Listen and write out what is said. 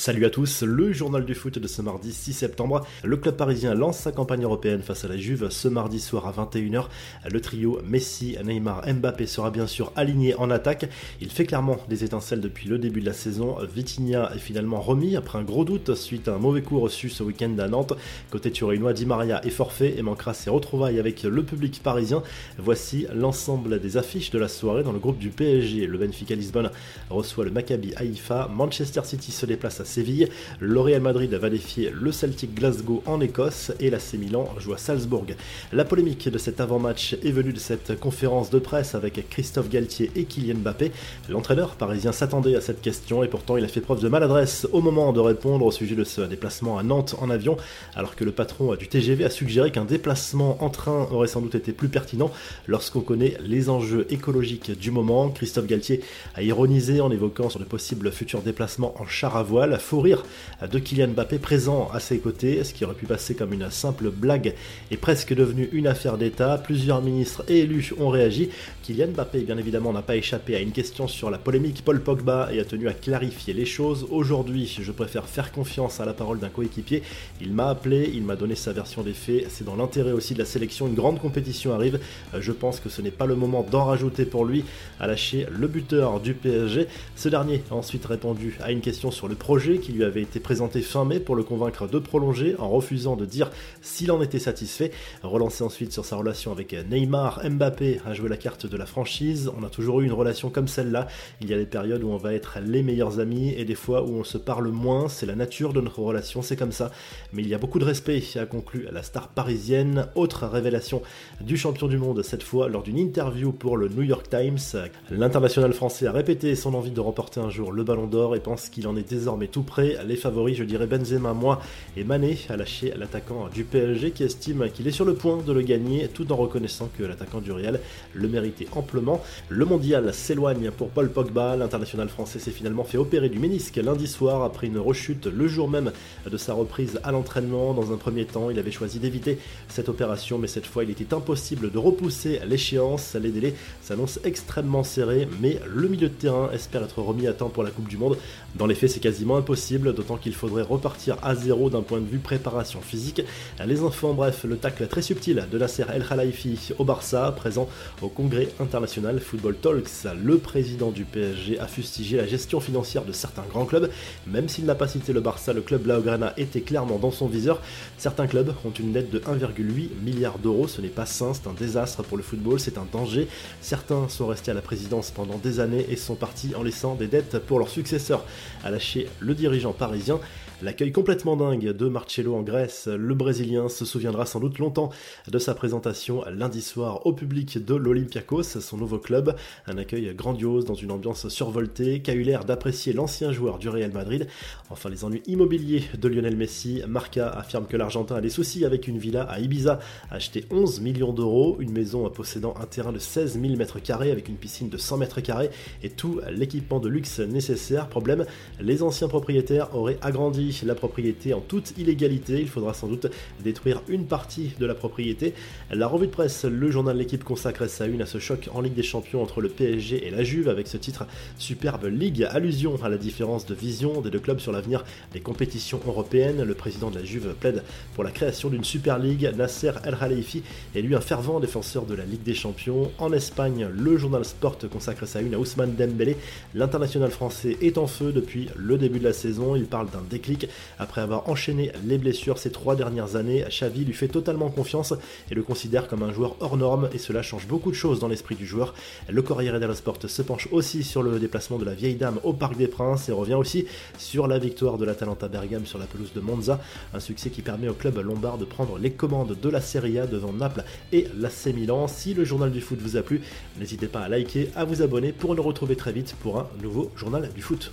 Salut à tous, le journal du foot de ce mardi 6 septembre. Le club parisien lance sa campagne européenne face à la Juve ce mardi soir à 21h. Le trio Messi, Neymar, Mbappé sera bien sûr aligné en attaque. Il fait clairement des étincelles depuis le début de la saison. Vitinha est finalement remis après un gros doute suite à un mauvais coup reçu ce week-end à Nantes. Côté turinois, Di Maria est forfait et manquera ses retrouvailles avec le public parisien. Voici l'ensemble des affiches de la soirée dans le groupe du PSG. Le Benfica Lisbonne reçoit le Maccabi Haïfa. Manchester City se déplace à Séville. Le Real Madrid va défier le Celtic Glasgow en Écosse et l'AC Milan joue à Salzbourg. La polémique de cet avant-match est venue de cette conférence de presse avec Christophe Galtier et Kylian Mbappé. L'entraîneur parisien s'attendait à cette question et pourtant il a fait preuve de maladresse au moment de répondre au sujet de ce déplacement à Nantes en avion, alors que le patron du TGV a suggéré qu'un déplacement en train aurait sans doute été plus pertinent lorsqu'on connaît les enjeux écologiques du moment. Christophe Galtier a ironisé en évoquant sur de possibles futurs déplacements en char à voile fou rire de Kylian Mbappé présent à ses côtés, ce qui aurait pu passer comme une simple blague est presque devenu une affaire d'État. Plusieurs ministres et élus ont réagi. Kylian Mbappé, bien évidemment, n'a pas échappé à une question sur la polémique Paul Pogba et a tenu à clarifier les choses. Aujourd'hui, je préfère faire confiance à la parole d'un coéquipier. Il m'a appelé, il m'a donné sa version des faits. C'est dans l'intérêt aussi de la sélection. Une grande compétition arrive. Je pense que ce n'est pas le moment d'en rajouter pour lui, à lâcher le buteur du PSG. Ce dernier a ensuite répondu à une question sur le projet qui lui avait été présenté fin mai pour le convaincre de prolonger en refusant de dire s'il en était satisfait. Relancé ensuite sur sa relation avec Neymar, Mbappé a joué la carte de la franchise. On a toujours eu une relation comme celle-là. Il y a des périodes où on va être les meilleurs amis et des fois où on se parle moins. C'est la nature de notre relation, c'est comme ça. Mais il y a beaucoup de respect, a conclu la star parisienne. Autre révélation du champion du monde, cette fois lors d'une interview pour le New York Times. L'international français a répété son envie de remporter un jour le ballon d'or et pense qu'il en est désormais tout près. Les favoris, je dirais Benzema, moi et Mané, a lâché l'attaquant du PSG qui estime qu'il est sur le point de le gagner tout en reconnaissant que l'attaquant du Real le méritait amplement. Le mondial s'éloigne pour Paul Pogba. L'international français s'est finalement fait opérer du ménisque lundi soir après une rechute le jour même de sa reprise à l'entraînement. Dans un premier temps, il avait choisi d'éviter cette opération, mais cette fois, il était impossible de repousser l'échéance. Les délais s'annoncent extrêmement serrés, mais le milieu de terrain espère être remis à temps pour la Coupe du Monde. Dans les faits, c'est quasiment impossible, d'autant qu'il faudrait repartir à zéro d'un point de vue préparation physique. Les enfants, bref, le tacle très subtil de Nasser El Khalifi au Barça, présent au congrès international Football Talks. Le président du PSG a fustigé la gestion financière de certains grands clubs. Même s'il n'a pas cité le Barça, le club Blaugrana était clairement dans son viseur. Certains clubs ont une dette de 1,8 milliard d'euros. Ce n'est pas sain, c'est un désastre pour le football, c'est un danger. Certains sont restés à la présidence pendant des années et sont partis en laissant des dettes pour leurs successeurs, a lâché le dirigeant parisien. L'accueil complètement dingue de Marcello en Grèce, le Brésilien se souviendra sans doute longtemps de sa présentation lundi soir au public de l'Olympiakos, son nouveau club. Un accueil grandiose dans une ambiance survoltée qui a eu l'air d'apprécier l'ancien joueur du Real Madrid. Enfin, les ennuis immobiliers de Lionel Messi. Marca affirme que l'Argentin a des soucis avec une villa à Ibiza, achetée 11 millions d'euros, une maison possédant un terrain de 16 000 mètres carrés avec une piscine de 100 mètres carrés et tout l'équipement de luxe nécessaire. Problème, les anciens propriétaires auraient agrandi la propriété en toute illégalité. Il faudra sans doute détruire une partie de la propriété. La revue de presse, le journal L'équipe consacre sa une à ce choc en Ligue des Champions entre le PSG et la Juve avec ce titre Superbe Ligue, allusion à la différence de vision des deux clubs sur l'avenir des compétitions européennes. Le président de la Juve plaide pour la création d'une Super League. Nasser El Khalifi est lui un fervent défenseur de la Ligue des Champions. En Espagne, le journal Sport consacre sa une à Ousmane Dembélé. L'international français est en feu depuis le début de la saison. Il parle d'un déclic après avoir enchaîné les blessures ces trois dernières années, Xavi lui fait totalement confiance et le considère comme un joueur hors norme et cela change beaucoup de choses dans l'esprit du joueur. Le Corriere dello Sport se penche aussi sur le déplacement de la vieille dame au Parc des Princes et revient aussi sur la victoire de l'Atalanta Bergame sur la pelouse de Monza, un succès qui permet au club lombard de prendre les commandes de la Serie A devant Naples et l'AC Milan. Si le journal du foot vous a plu, n'hésitez pas à liker, à vous abonner pour nous retrouver très vite pour un nouveau journal du foot.